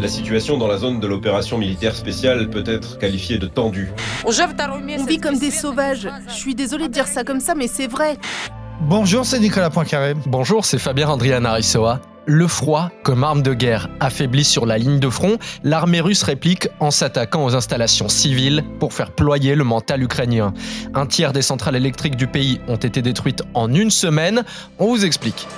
La situation dans la zone de l'opération militaire spéciale peut être qualifiée de tendue. On vit comme des sauvages. Je suis désolée de dire ça comme ça, mais c'est vrai. Bonjour, c'est Nicolas Poincaré. Bonjour, c'est Fabien Andrian Arissoa. Le froid comme arme de guerre affaibli sur la ligne de front, l'armée russe réplique en s'attaquant aux installations civiles pour faire ployer le mental ukrainien. Un tiers des centrales électriques du pays ont été détruites en une semaine. On vous explique.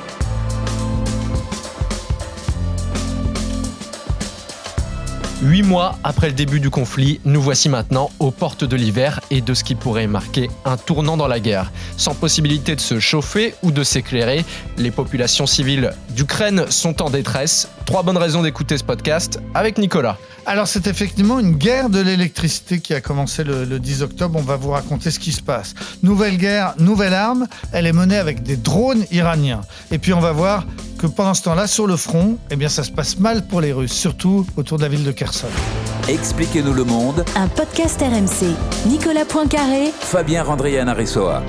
Huit mois après le début du conflit, nous voici maintenant aux portes de l'hiver et de ce qui pourrait marquer un tournant dans la guerre. Sans possibilité de se chauffer ou de s'éclairer, les populations civiles d'Ukraine sont en détresse. Trois bonnes raisons d'écouter ce podcast avec Nicolas. Alors c'est effectivement une guerre de l'électricité qui a commencé le, le 10 octobre. On va vous raconter ce qui se passe. Nouvelle guerre, nouvelle arme. Elle est menée avec des drones iraniens. Et puis on va voir que pendant ce temps-là, sur le front, eh bien, ça se passe mal pour les Russes, surtout autour de la ville de Kherson. Expliquez-nous le monde. Un podcast RMC. Nicolas Poincaré. Fabien Randrian Aressoa.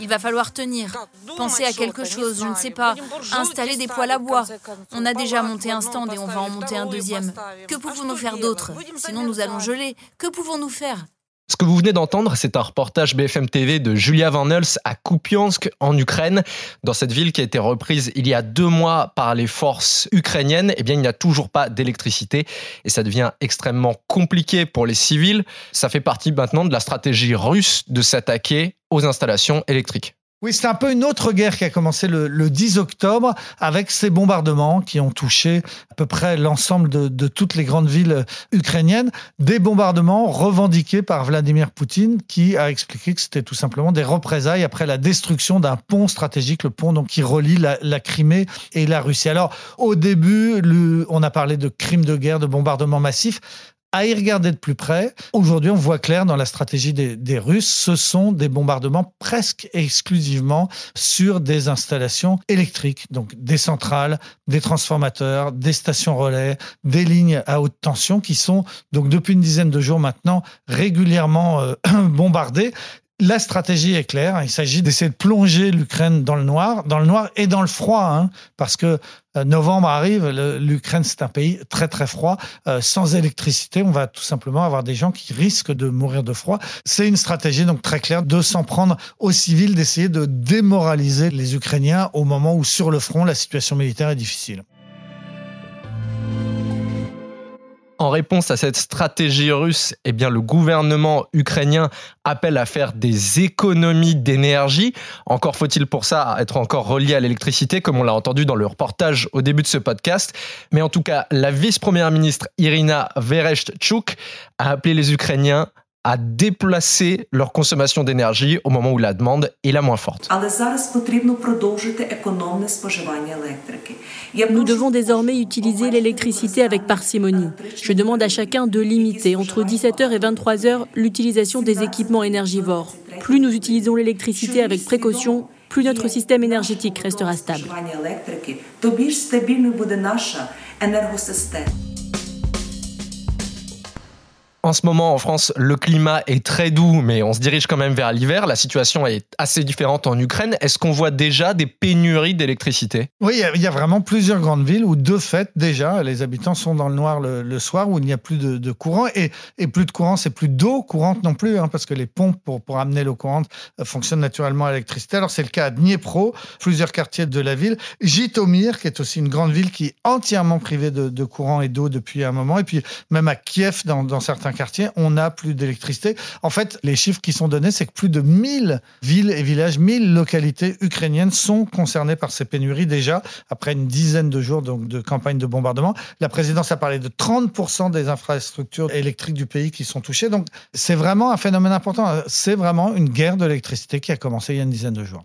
Il va falloir tenir, penser à quelque chose, je ne sais pas, installer des poêles à bois. On a déjà monté un stand et on va en monter un deuxième. Que pouvons-nous faire d'autre? Sinon nous allons geler. Que pouvons-nous faire? Ce que vous venez d'entendre, c'est un reportage BFM TV de Julia Van Nels à Kupiansk, en Ukraine. Dans cette ville qui a été reprise il y a deux mois par les forces ukrainiennes, eh bien, il n'y a toujours pas d'électricité et ça devient extrêmement compliqué pour les civils. Ça fait partie maintenant de la stratégie russe de s'attaquer aux installations électriques. Oui, c'est un peu une autre guerre qui a commencé le, le 10 octobre avec ces bombardements qui ont touché à peu près l'ensemble de, toutes les grandes villes ukrainiennes. Des bombardements revendiqués par Vladimir Poutine qui a expliqué que c'était tout simplement des représailles après la destruction d'un pont stratégique, le pont qui relie la, Crimée et la Russie. Alors au début, on a parlé de crimes de guerre, de bombardements massifs. À y regarder de plus près, aujourd'hui, on voit clair dans la stratégie des, Russes, ce sont des bombardements presque exclusivement sur des installations électriques, donc des centrales, des transformateurs, des stations relais, des lignes à haute tension qui sont donc depuis une dizaine de jours maintenant régulièrement euh, bombardées. La stratégie est claire. Il s'agit d'essayer de plonger l'Ukraine dans le noir, dans le noir et dans le froid, hein, parce que euh, novembre arrive. L'Ukraine, c'est un pays très très froid. Euh, sans électricité, on va tout simplement avoir des gens qui risquent de mourir de froid. C'est une stratégie donc très claire de s'en prendre aux civils, d'essayer de démoraliser les Ukrainiens au moment où sur le front la situation militaire est difficile. En réponse à cette stratégie russe, eh bien, le gouvernement ukrainien appelle à faire des économies d'énergie. Encore faut-il pour ça être encore relié à l'électricité, comme on l'a entendu dans le reportage au début de ce podcast. Mais en tout cas, la vice-première ministre Irina Vereshchuk a appelé les Ukrainiens à déplacer leur consommation d'énergie au moment où la demande est la moins forte. Nous devons désormais utiliser l'électricité avec parcimonie. Je demande à chacun de limiter entre 17h et 23h l'utilisation des équipements énergivores. Plus nous utilisons l'électricité avec précaution, plus notre système énergétique restera stable. En ce moment, en France, le climat est très doux, mais on se dirige quand même vers l'hiver. La situation est assez différente en Ukraine. Est-ce qu'on voit déjà des pénuries d'électricité? Oui, il y a- vraiment plusieurs grandes villes où, de fait, déjà, les habitants sont dans le noir le, soir, où il n'y a plus de, courant. Et, plus de courant, c'est plus d'eau courante non plus, hein, parce que les pompes pour, amener l'eau courante euh, fonctionnent naturellement à l'électricité. Alors, c'est le cas à Dniepro, plusieurs quartiers de la ville. Jitomir, qui est aussi une grande ville qui est entièrement privée de, de courant et d'eau depuis un moment. Et puis, même à Kiev, dans, dans certains quartiers, on n'a plus d'électricité. En fait, les chiffres qui sont donnés, c'est que plus de 1000 villes et villages, 1000 localités ukrainiennes sont concernées par ces pénuries déjà, après une dizaine de jours donc, de campagne de bombardement. La présidence a parlé de 30% des infrastructures électriques du pays qui sont touchées. Donc, c'est vraiment un phénomène important. C'est vraiment une guerre de l'électricité qui a commencé il y a une dizaine de jours.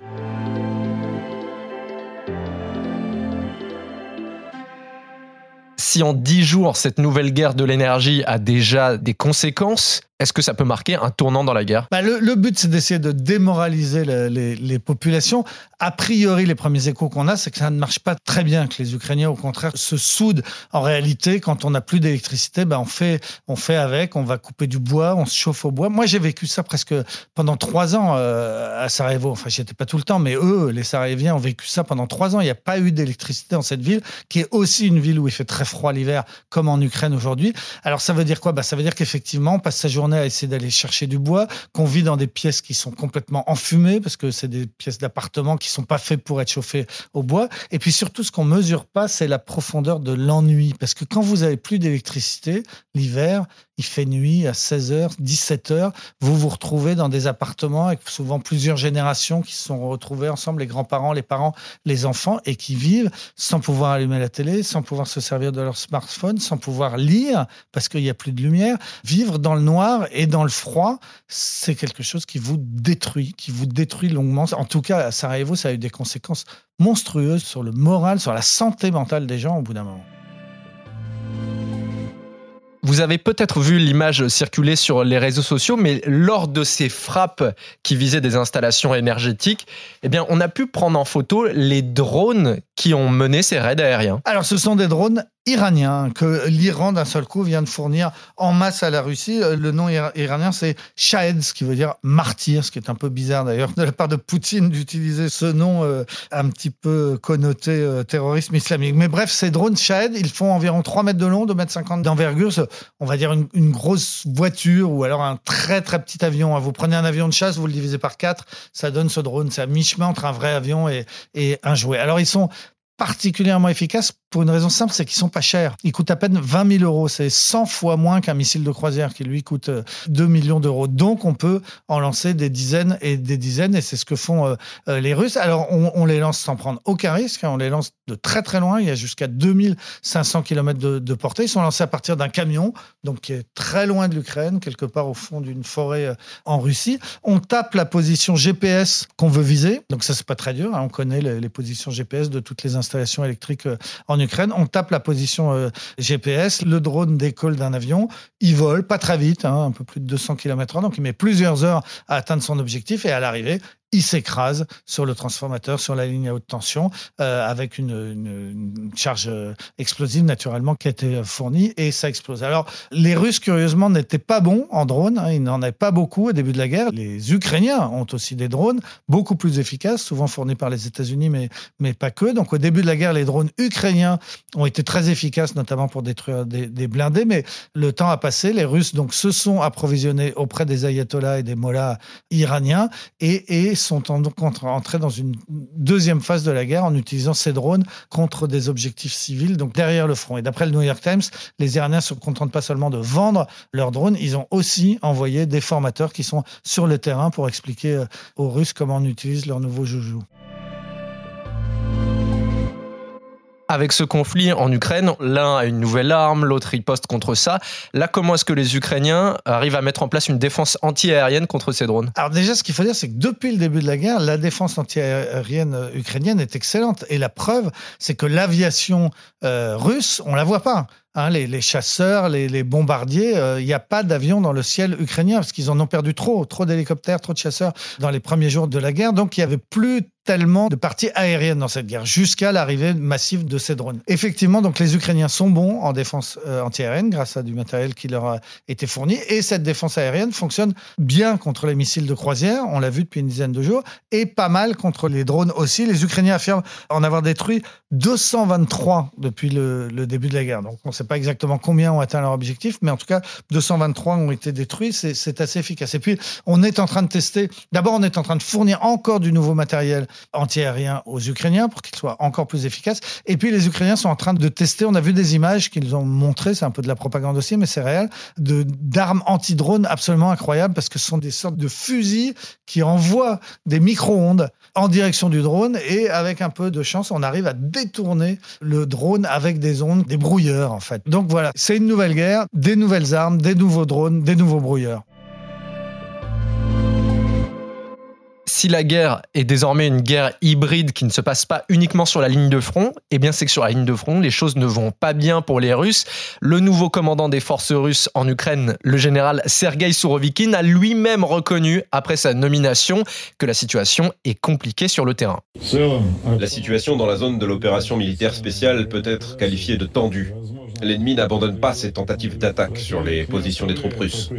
Si en dix jours, cette nouvelle guerre de l'énergie a déjà des conséquences, Est-ce que ça peut marquer un tournant dans la guerre? Bah, le, but, c'est d'essayer de démoraliser les, populations. A priori, les premiers échos qu'on a, c'est que ça ne marche pas très bien, que les Ukrainiens, au contraire, se soudent. En réalité, quand on n'a plus d'électricité, bah, on, fait, on fait avec, on va couper du bois, on se chauffe au bois. Moi, j'ai vécu ça presque pendant trois ans euh, à Sarajevo. Enfin, j'y étais pas tout le temps, mais eux, les Sarajeviens, ont vécu ça pendant trois ans. Il n'y a pas eu d'électricité dans cette ville, qui est aussi une ville où il fait très froid l'hiver, comme en Ukraine aujourd'hui. Alors, ça veut dire quoi? Bah, Ça veut dire qu'effectivement, on passe sa journée à essayer d'aller chercher du bois, qu'on vit dans des pièces qui sont complètement enfumées, parce que c'est des pièces d'appartement qui sont pas faites pour être chauffées au bois. Et puis surtout, ce qu'on mesure pas, c'est la profondeur de l'ennui. Parce que quand vous avez plus d'électricité, l'hiver, il fait nuit à 16h, 17h, vous vous retrouvez dans des appartements avec souvent plusieurs générations qui se sont retrouvées ensemble, les grands-parents, les parents, les enfants, et qui vivent sans pouvoir allumer la télé, sans pouvoir se servir de leur smartphone, sans pouvoir lire parce qu'il n'y a plus de lumière. Vivre dans le noir et dans le froid, c'est quelque chose qui vous détruit, qui vous détruit longuement. En tout cas, à Sarajevo, ça a eu des conséquences monstrueuses sur le moral, sur la santé mentale des gens au bout d'un moment. Vous avez peut-être vu l'image circuler sur les réseaux sociaux, mais lors de ces frappes qui visaient des installations énergétiques, eh on a pu prendre en photo les drones qui ont mené ces raids aériens. Alors, ce sont des drones iraniens que l'Iran d'un seul coup vient de fournir en masse à la Russie. Euh, le nom iranien c'est Shahed, ce qui veut dire martyr, ce qui est un peu bizarre d'ailleurs de la part de Poutine d'utiliser ce nom euh, un petit peu connoté euh, terrorisme islamique. Mais bref, ces drones Shahed, ils font environ 3 mètres de long, 2 mètres 50 d'envergure, on va dire une, grosse voiture ou alors un très très petit avion. Vous prenez un avion de chasse, vous le divisez par 4, ça donne ce drone, c'est à mi-chemin entre un vrai avion et, et un jouet. Alors ils sont particulièrement efficaces pour une raison simple, c'est qu'ils sont pas chers. Ils coûtent à peine 20 000 euros. C'est 100 fois moins qu'un missile de croisière qui lui coûte 2 euh, millions d'euros. Donc on peut en lancer des dizaines et des dizaines et c'est ce que font euh, euh, les Russes. Alors on, les lance sans prendre aucun risque. Hein. On les lance de très très loin. Il y a jusqu'à 2500 km de, de portée. Ils sont lancés à partir d'un camion, donc qui est très loin de l'Ukraine, quelque part au fond d'une forêt en Russie. On tape la position GPS qu'on veut viser. Donc ça c'est pas très dur. Hein. On connaît les, positions GPS de toutes les installations électriques en Ukraine. On tape la position euh, GPS, le drone décolle d'un avion, il vole pas très vite, hein, un peu plus de 200 km/h, donc il met plusieurs heures à atteindre son objectif et à l'arrivée, il s'écrase sur le transformateur, sur la ligne à haute tension, euh, avec une, charge euh, explosive naturellement qui a été fournie et ça explose. Alors les Russes curieusement n'étaient pas bons en drone, hein, ils n'en avaient pas beaucoup au début de la guerre. Les Ukrainiens ont aussi des drones beaucoup plus efficaces, souvent fournis par les États-Unis, mais mais pas que. Donc au début de la guerre, les drones ukrainiens ont été très efficaces, notamment pour détruire des, blindés. Mais le temps a passé, les Russes donc se sont approvisionnés auprès des ayatollahs et des mollahs iraniens et sont entrés dans une deuxième phase de la guerre en utilisant ces drones contre des objectifs civils, donc derrière le front. Et d'après le New York Times, les Iraniens ne se contentent pas seulement de vendre leurs drones, ils ont aussi envoyé des formateurs qui sont sur le terrain pour expliquer euh, aux Russes comment on utilise leurs nouveaux joujoux. Avec ce conflit en Ukraine, l'un a une nouvelle arme, l'autre riposte contre ça. Là, comment est-ce que les Ukrainiens arrivent à mettre en place une défense anti-aérienne contre ces drones? Alors déjà, ce qu'il faut dire, c'est que depuis le début de la guerre, la défense anti-aérienne ukrainienne est excellente. Et la preuve, c'est que l'aviation euh, russe, on la voit pas. Hein, les, chasseurs, les, bombardiers, il euh, n'y a pas d'avion dans le ciel ukrainien parce qu'ils en ont perdu trop, trop d'hélicoptères, trop de chasseurs dans les premiers jours de la guerre. Donc il y avait plus tellement de parties aériennes dans cette guerre jusqu'à l'arrivée massive de ces drones. Effectivement, donc les Ukrainiens sont bons en défense euh, anti-aérienne grâce à du matériel qui leur a été fourni et cette défense aérienne fonctionne bien contre les missiles de croisière, on l'a vu depuis une dizaine de jours, et pas mal contre les drones aussi. Les Ukrainiens affirment en avoir détruit 223 depuis le, le début de la guerre. Donc on sait pas exactement combien ont atteint leur objectif, mais en tout cas, 223 ont été détruits. C'est assez efficace. Et puis, on est en train de tester. D'abord, on est en train de fournir encore du nouveau matériel antiaérien aux Ukrainiens pour qu'il soit encore plus efficace. Et puis, les Ukrainiens sont en train de tester. On a vu des images qu'ils ont montrées. C'est un peu de la propagande aussi, mais c'est réel. D'armes anti-drones absolument incroyables parce que ce sont des sortes de fusils qui envoient des micro-ondes en direction du drone et avec un peu de chance, on arrive à détourner le drone avec des ondes, des brouilleurs en fait. Donc voilà, c'est une nouvelle guerre, des nouvelles armes, des nouveaux drones, des nouveaux brouilleurs. si la guerre est désormais une guerre hybride qui ne se passe pas uniquement sur la ligne de front, eh bien c'est que sur la ligne de front, les choses ne vont pas bien pour les Russes. Le nouveau commandant des forces russes en Ukraine, le général Sergei Sourovikine, a lui-même reconnu, après sa nomination, que la situation est compliquée sur le terrain. La situation dans la zone de l'opération militaire spéciale peut être qualifiée de tendue. L'ennemi n'abandonne pas ses tentatives d'attaque sur les positions des troupes russes.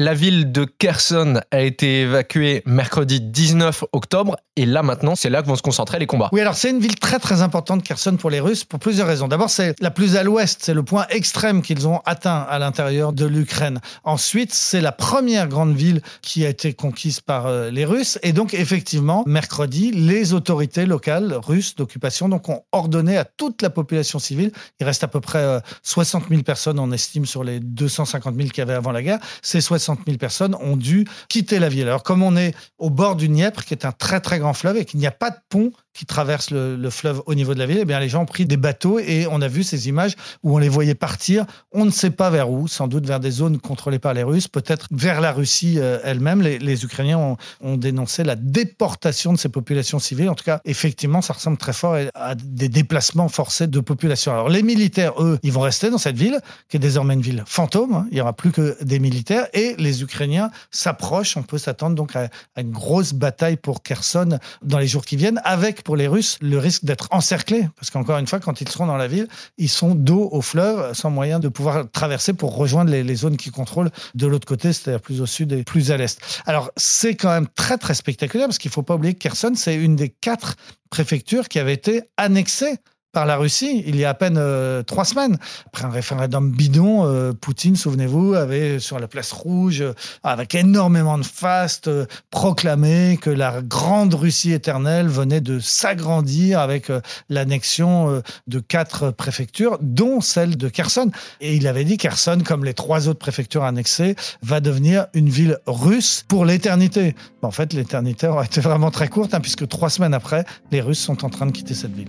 La ville de Kherson a été évacuée mercredi 19 octobre et là maintenant, c'est là que vont se concentrer les combats. Oui, alors c'est une ville très très importante, Kherson, pour les Russes, pour plusieurs raisons. D'abord, c'est la plus à l'ouest, c'est le point extrême qu'ils ont atteint à l'intérieur de l'Ukraine. Ensuite, c'est la première grande ville qui a été conquise par euh, les Russes. Et donc, effectivement, mercredi, les autorités locales russes d'occupation donc, ont ordonné à toute la population civile, il reste à peu près 60 euh, 000 personnes, on estime, sur les 250 000 qu'il y avait avant la guerre, ces 60 000 personnes ont dû quitter la ville. Alors, comme on est au bord du Dniepr, qui est un très très grand fleuve et qu'il n'y a pas de pont qui traverse le, fleuve au niveau de la ville, eh bien les gens ont pris des bateaux et on a vu ces images où on les voyait partir. On ne sait pas vers où, sans doute vers des zones contrôlées par les Russes, peut-être vers la Russie euh, elle-même. Les, Ukrainiens ont, dénoncé la déportation de ces populations civiles. En tout cas, effectivement, ça ressemble très fort à des déplacements forcés de population. Alors les militaires, eux, ils vont rester dans cette ville, qui est désormais une ville fantôme. Hein. Il n'y aura plus que des militaires et les Ukrainiens s'approchent. On peut s'attendre donc à, à une grosse bataille pour Kherson dans les jours qui viennent, avec pour les Russes le risque d'être encerclés, parce qu'encore une fois, quand ils seront dans la ville, ils sont dos au fleuve, sans moyen de pouvoir traverser pour rejoindre les, zones qu'ils contrôlent de l'autre côté, c'est-à-dire plus au sud et plus à l'est. Alors, c'est quand même très, très spectaculaire, parce qu'il ne faut pas oublier que Kherson, c'est une des quatre préfectures qui avait été annexée par la Russie il y a à peine euh, trois semaines. Après un référendum bidon, euh, Poutine, souvenez-vous, avait sur la place rouge, euh, avec énormément de faste, proclamé que la grande Russie éternelle venait de s'agrandir avec l'annexion de quatre préfectures, dont celle de Kherson. Et il avait dit Kherson, comme les trois autres préfectures annexées, va devenir une ville russe pour l'éternité. En fait, l'éternité aurait été vraiment très courte, hein, puisque trois semaines après, les Russes sont en train de quitter cette ville.